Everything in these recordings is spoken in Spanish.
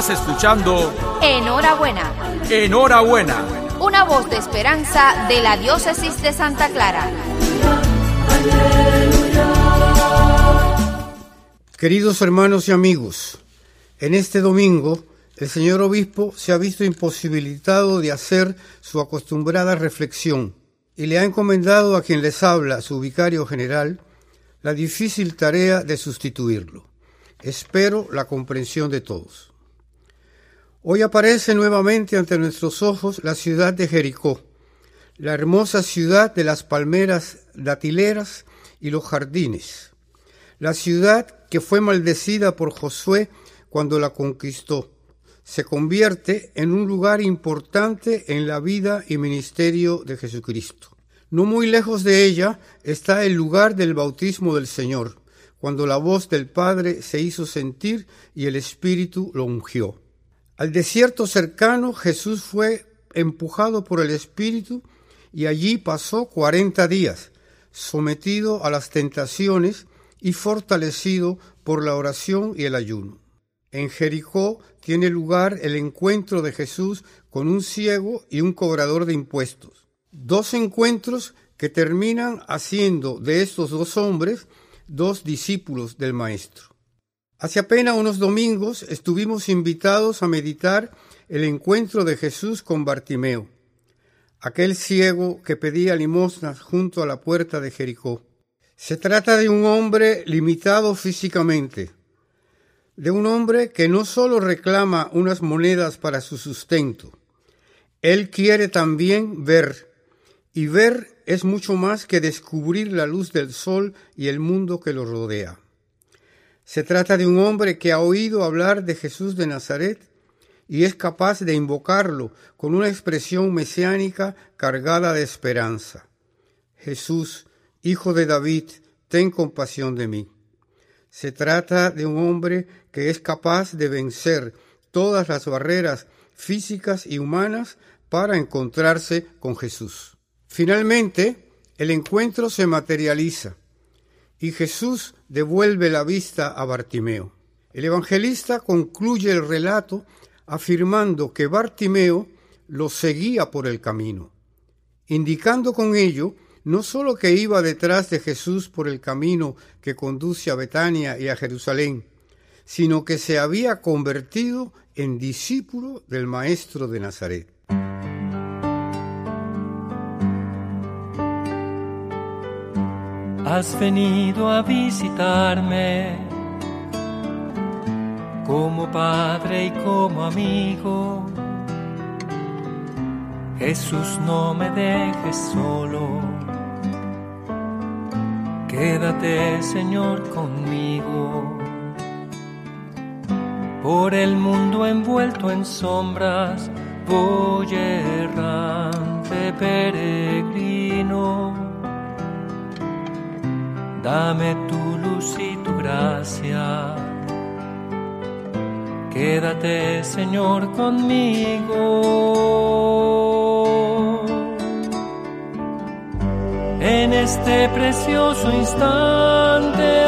Estás escuchando Enhorabuena. Enhorabuena. Una voz de esperanza de la diócesis de Santa Clara. Queridos hermanos y amigos, en este domingo el señor obispo se ha visto imposibilitado de hacer su acostumbrada reflexión y le ha encomendado a quien les habla, su vicario general, la difícil tarea de sustituirlo. Espero la comprensión de todos. Hoy aparece nuevamente ante nuestros ojos la ciudad de Jericó, la hermosa ciudad de las palmeras datileras y los jardines, la ciudad que fue maldecida por Josué cuando la conquistó, se convierte en un lugar importante en la vida y ministerio de Jesucristo. No muy lejos de ella está el lugar del bautismo del Señor, cuando la voz del Padre se hizo sentir y el Espíritu lo ungió. Al desierto cercano Jesús fue empujado por el Espíritu y allí pasó cuarenta días, sometido a las tentaciones y fortalecido por la oración y el ayuno. En Jericó tiene lugar el encuentro de Jesús con un ciego y un cobrador de impuestos. Dos encuentros que terminan haciendo de estos dos hombres dos discípulos del Maestro. Hace apenas unos domingos estuvimos invitados a meditar el encuentro de Jesús con Bartimeo, aquel ciego que pedía limosnas junto a la puerta de Jericó. Se trata de un hombre limitado físicamente, de un hombre que no solo reclama unas monedas para su sustento, él quiere también ver, y ver es mucho más que descubrir la luz del sol y el mundo que lo rodea. Se trata de un hombre que ha oído hablar de Jesús de Nazaret y es capaz de invocarlo con una expresión mesiánica cargada de esperanza. Jesús, Hijo de David, ten compasión de mí. Se trata de un hombre que es capaz de vencer todas las barreras físicas y humanas para encontrarse con Jesús. Finalmente, el encuentro se materializa y Jesús devuelve la vista a Bartimeo. El evangelista concluye el relato afirmando que Bartimeo lo seguía por el camino, indicando con ello no sólo que iba detrás de Jesús por el camino que conduce a Betania y a Jerusalén, sino que se había convertido en discípulo del Maestro de Nazaret. Has venido a visitarme como padre y como amigo. Jesús, no me dejes solo. Quédate, Señor, conmigo. Por el mundo envuelto en sombras, voy errante peregrino. Dame tu luz y tu gracia. Quédate, Señor, conmigo. En este precioso instante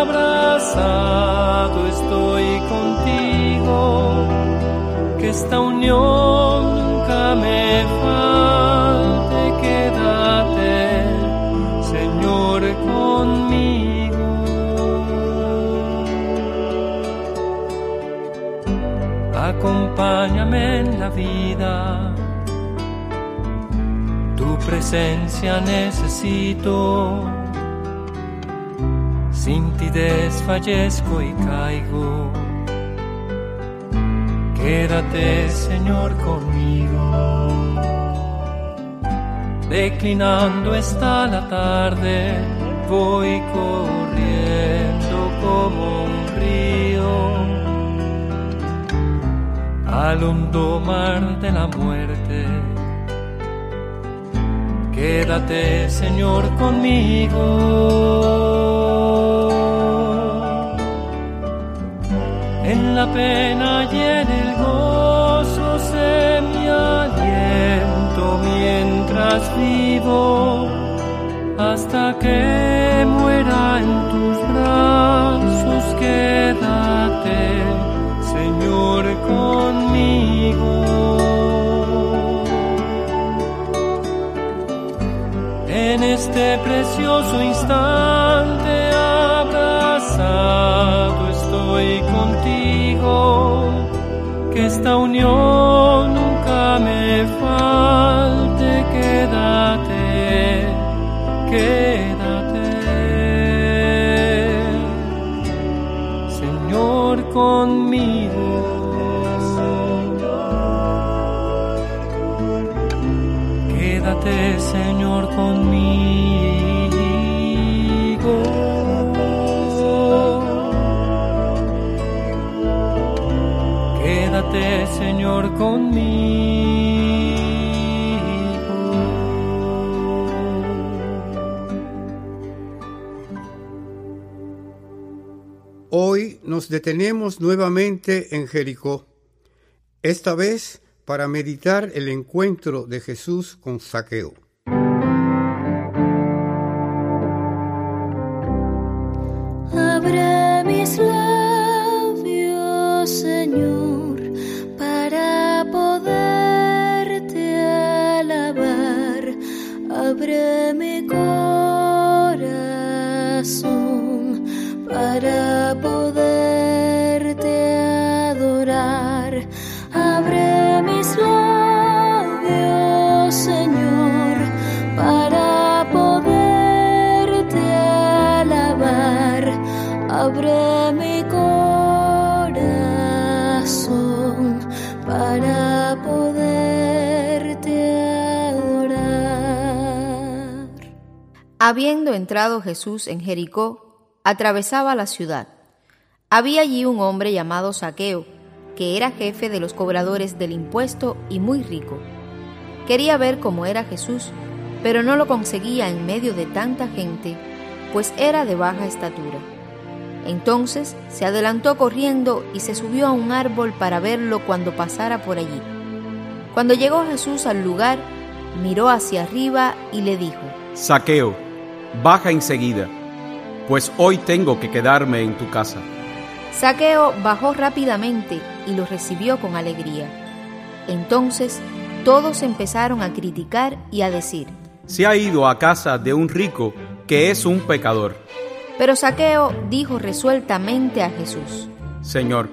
abrazado estoy contigo, que esta unión Acompáñame en la vida tu presencia necesito. Sin ti desfallezco y caigo. Quédate, Señor, conmigo. Declinando está la tarde, voy corriendo como un río al hondo mar de la muerte Quédate, Señor, conmigo. En la pena y en el gozo sé mi aliento mientras vivo, hasta que muera en tus brazos. Quédate, este precioso instante abrazado estoy contigo, que esta unión nunca me falte, quédate, quédate, Señor, conmigo. Hoy nos detenemos nuevamente en Jericó, esta vez para meditar el encuentro de Jesús con Saqueo. Habiendo entrado Jesús en Jericó, atravesaba la ciudad. Había allí un hombre llamado Saqueo, que era jefe de los cobradores del impuesto y muy rico. Quería ver cómo era Jesús, pero no lo conseguía en medio de tanta gente, pues era de baja estatura. Entonces se adelantó corriendo y se subió a un árbol para verlo cuando pasara por allí. Cuando llegó Jesús al lugar, miró hacia arriba y le dijo, Saqueo, baja enseguida, pues hoy tengo que quedarme en tu casa. Saqueo bajó rápidamente y lo recibió con alegría. Entonces todos empezaron a criticar y a decir, Se ha ido a casa de un rico que es un pecador. pero Saqueo dijo resueltamente a Jesús, Señor,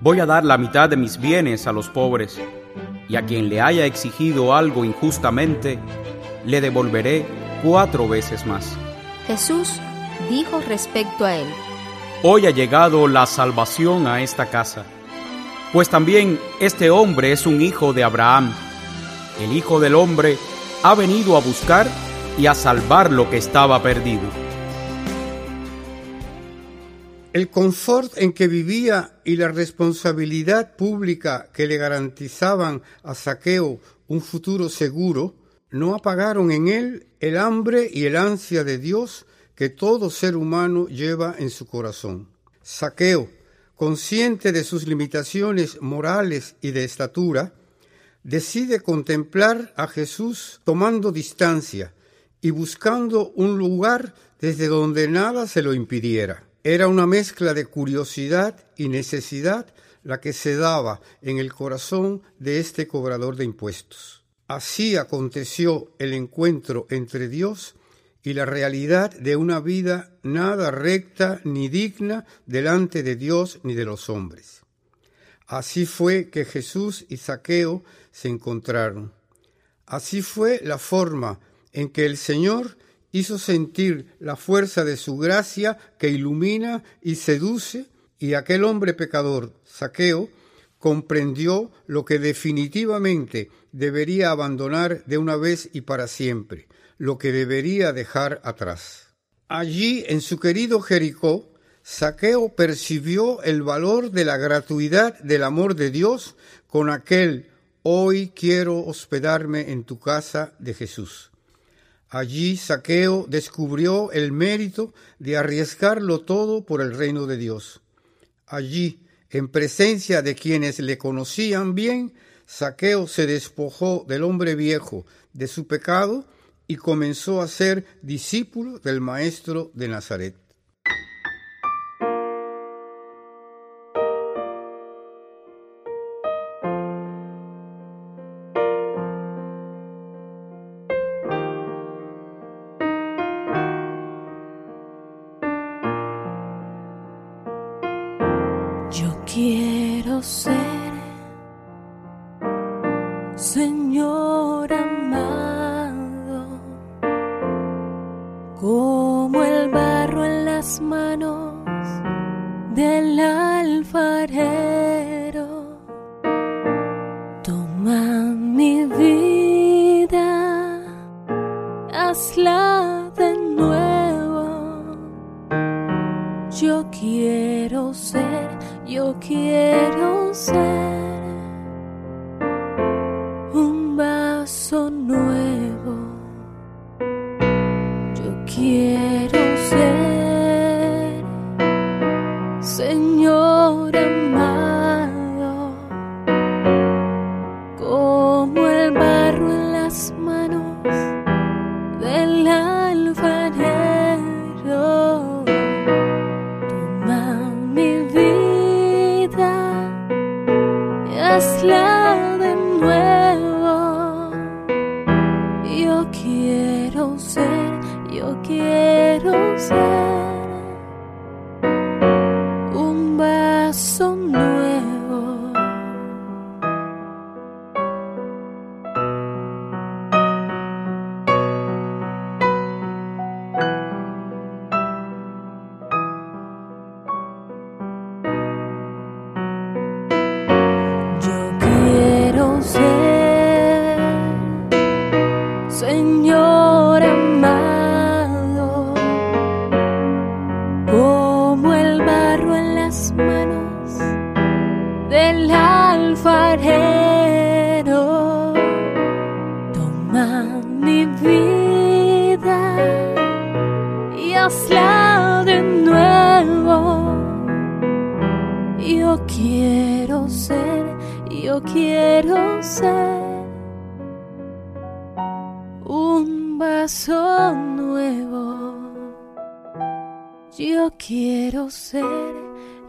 voy a dar la mitad de mis bienes a los pobres, y a quien le haya exigido algo injustamente, le devolveré cuatro veces más. Jesús dijo respecto a él, Hoy ha llegado la salvación a esta casa, pues también este hombre es un hijo de Abraham. El Hijo del Hombre ha venido a buscar y a salvar lo que estaba perdido. El confort en que vivía y la responsabilidad pública que le garantizaban a Saqueo un futuro seguro no apagaron en él el hambre y el ansia de Dios que todo ser humano lleva en su corazón. Saqueo, consciente de sus limitaciones morales y de estatura, decide contemplar a Jesús tomando distancia y buscando un lugar desde donde nada se lo impidiera. Era una mezcla de curiosidad y necesidad la que se daba en el corazón de este cobrador de impuestos. Así aconteció el encuentro entre Dios y la realidad de una vida nada recta ni digna delante de Dios ni de los hombres. Así fue que Jesús y Saqueo se encontraron. Así fue la forma en que el Señor hizo sentir la fuerza de su gracia que ilumina y seduce, y aquel hombre pecador, Saqueo, comprendió lo que definitivamente debería abandonar de una vez y para siempre, lo que debería dejar atrás. Allí, en su querido Jericó, Saqueo percibió el valor de la gratuidad del amor de Dios con aquel hoy quiero hospedarme en tu casa de Jesús. Allí Saqueo descubrió el mérito de arriesgarlo todo por el reino de Dios. Allí, en presencia de quienes le conocían bien, Saqueo se despojó del hombre viejo, de su pecado, y comenzó a ser discípulo del Maestro de Nazaret. Quiero ser, Señor amado, como el barro en las manos del alfarero. Yo quiero quiero ser un vaso nuevo. Yo quiero ser,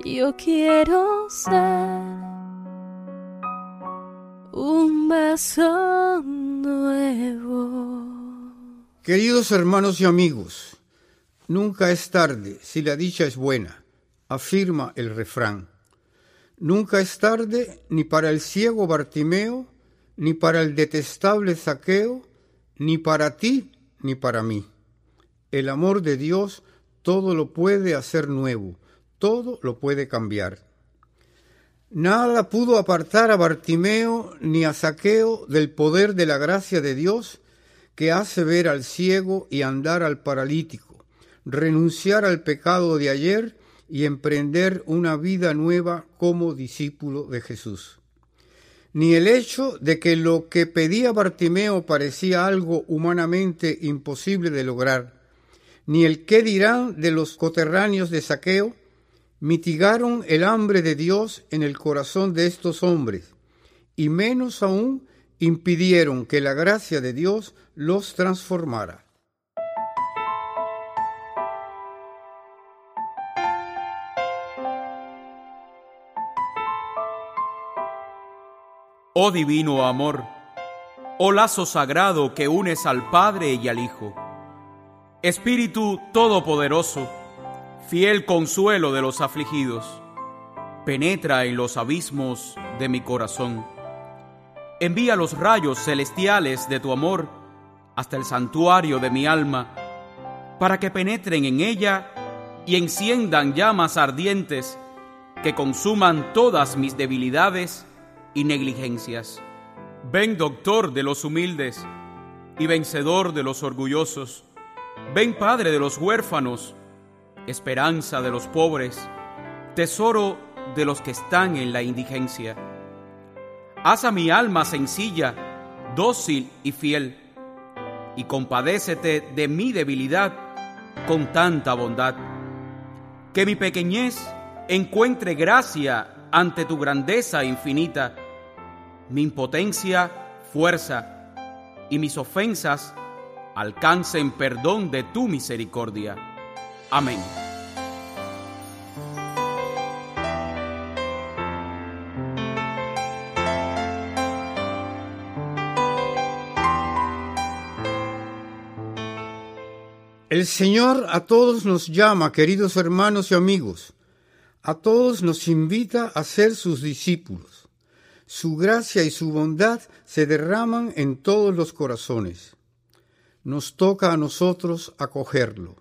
yo quiero ser un vaso nuevo. Queridos hermanos y amigos, nunca es tarde si la dicha es buena, afirma el refrán. Nunca es tarde ni para el ciego Bartimeo, ni para el detestable Zaqueo, ni para ti, ni para mí. El amor de Dios todo lo puede hacer nuevo, todo lo puede cambiar. Nada pudo apartar a Bartimeo ni a Zaqueo del poder de la gracia de Dios que hace ver al ciego y andar al paralítico, renunciar al pecado de ayer y emprender una vida nueva como discípulo de Jesús. Ni el hecho de que lo que pedía Bartimeo parecía algo humanamente imposible de lograr, ni el qué dirán de los coterráneos de Saqueo, mitigaron el hambre de Dios en el corazón de estos hombres, y menos aún impidieron que la gracia de Dios los transformara. Oh divino amor, oh lazo sagrado que unes al Padre y al Hijo. Espíritu Todopoderoso, fiel consuelo de los afligidos, penetra en los abismos de mi corazón. Envía los rayos celestiales de tu amor hasta el santuario de mi alma, para que penetren en ella y enciendan llamas ardientes que consuman todas mis debilidades y negligencias. Ven, doctor de los humildes y vencedor de los orgullosos. Ven, padre de los huérfanos, esperanza de los pobres, tesoro de los que están en la indigencia. Haz a mi alma sencilla, dócil y fiel, y compadécete de mi debilidad con tanta bondad. Que mi pequeñez encuentre gracia ante tu grandeza infinita, mi impotencia fuerza, y mis ofensas alcancen perdón de tu misericordia. Amén. El Señor a todos nos llama, queridos hermanos y amigos, A todos nos invita a ser sus discípulos. Su gracia y su bondad se derraman en todos los corazones. Nos toca a nosotros acogerlo.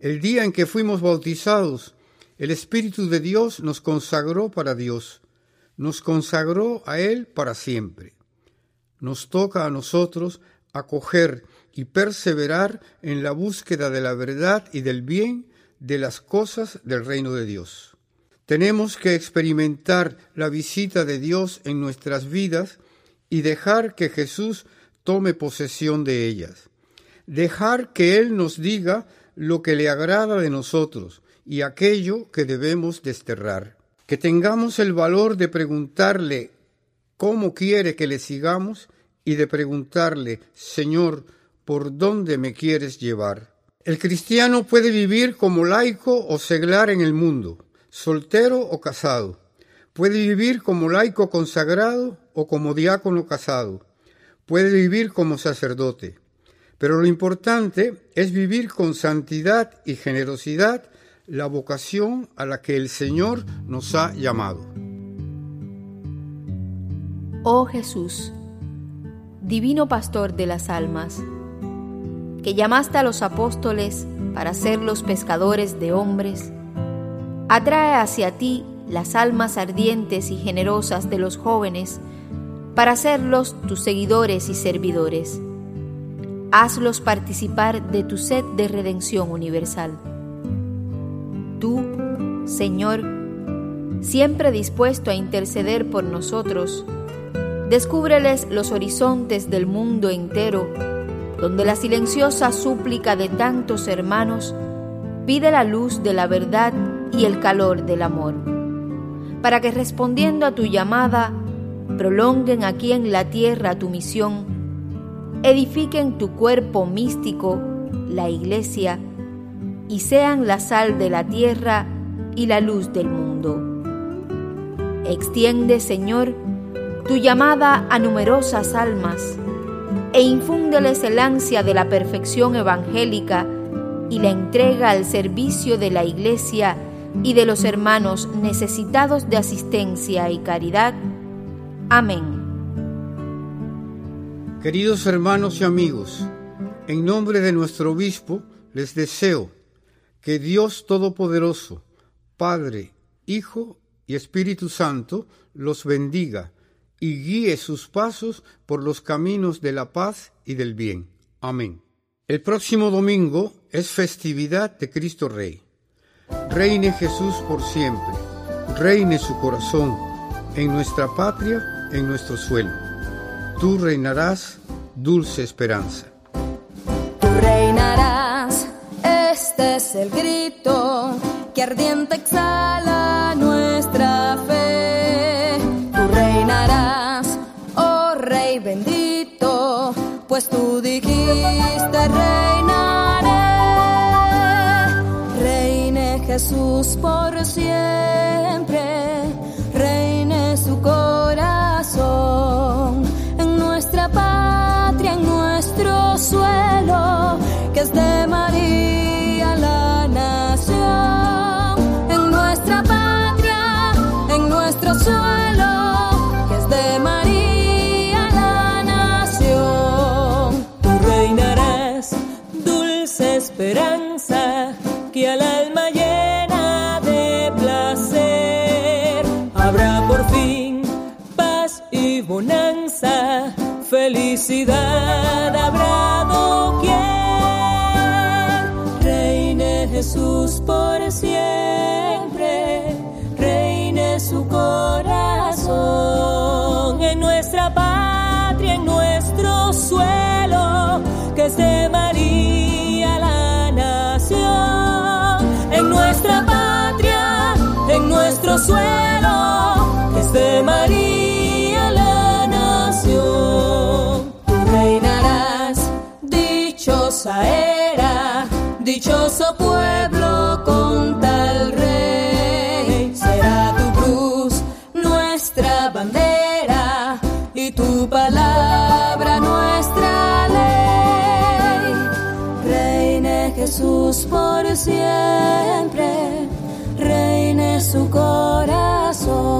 El día en que fuimos bautizados, el Espíritu de Dios nos consagró para Dios, nos consagró a Él para siempre. Nos toca a nosotros acoger y perseverar en la búsqueda de la verdad y del bien de las cosas del reino de Dios. Tenemos que experimentar la visita de Dios en nuestras vidas y dejar que Jesús tome posesión de ellas. Dejar que Él nos diga lo que le agrada de nosotros y aquello que debemos desterrar. Que tengamos el valor de preguntarle cómo quiere que le sigamos y de preguntarle, Señor, ¿por dónde me quieres llevar? El cristiano puede vivir como laico o seglar en el mundo, soltero o casado. Puede vivir como laico consagrado o como diácono casado. Puede vivir como sacerdote. Pero lo importante es vivir con santidad y generosidad la vocación a la que el Señor nos ha llamado. Oh Jesús, divino pastor de las almas, que llamaste a los apóstoles para ser los pescadores de hombres, atrae hacia ti las almas ardientes y generosas de los jóvenes para hacerlos tus seguidores y servidores. Hazlos participar de tu sed de redención universal. Tú, Señor, siempre dispuesto a interceder por nosotros, descúbreles los horizontes del mundo entero donde la silenciosa súplica de tantos hermanos pide la luz de la verdad y el calor del amor, para que respondiendo a tu llamada, prolonguen aquí en la tierra tu misión, edifiquen tu cuerpo místico, la iglesia, y sean la sal de la tierra y la luz del mundo. Extiende, Señor, tu llamada a numerosas almas, e infúndeles el ansia de la perfección evangélica y la entrega al servicio de la Iglesia y de los hermanos necesitados de asistencia y caridad. Amén. Queridos hermanos y amigos, en nombre de nuestro obispo les deseo que Dios Todopoderoso, Padre, Hijo y Espíritu Santo los bendiga y guíe sus pasos por los caminos de la paz y del bien. Amén. El próximo domingo es festividad de Cristo Rey. Reine Jesús por siempre. Reine su corazón en nuestra patria, en nuestro suelo. Tú reinarás, dulce esperanza. Tú reinarás, este es el grito que ardiente exhala nuestra fe. Tú reinarás, oh Rey bendito, pues tú Por siempre, reine su corazón en nuestra patria, en nuestro suelo, que es de María felicidad habrá doquier. Reine Jesús por siempre, era, dichoso pueblo con tal rey. Será tu cruz nuestra bandera y tu palabra nuestra ley. Reine Jesús por siempre, reine su corazón,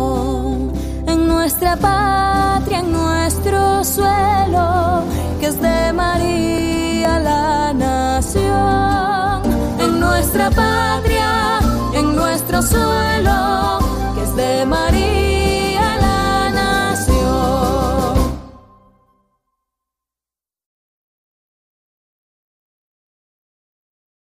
nuestra patria, en nuestro suelo, que es de María la nación. En nuestra patria, en nuestro suelo, que es de María.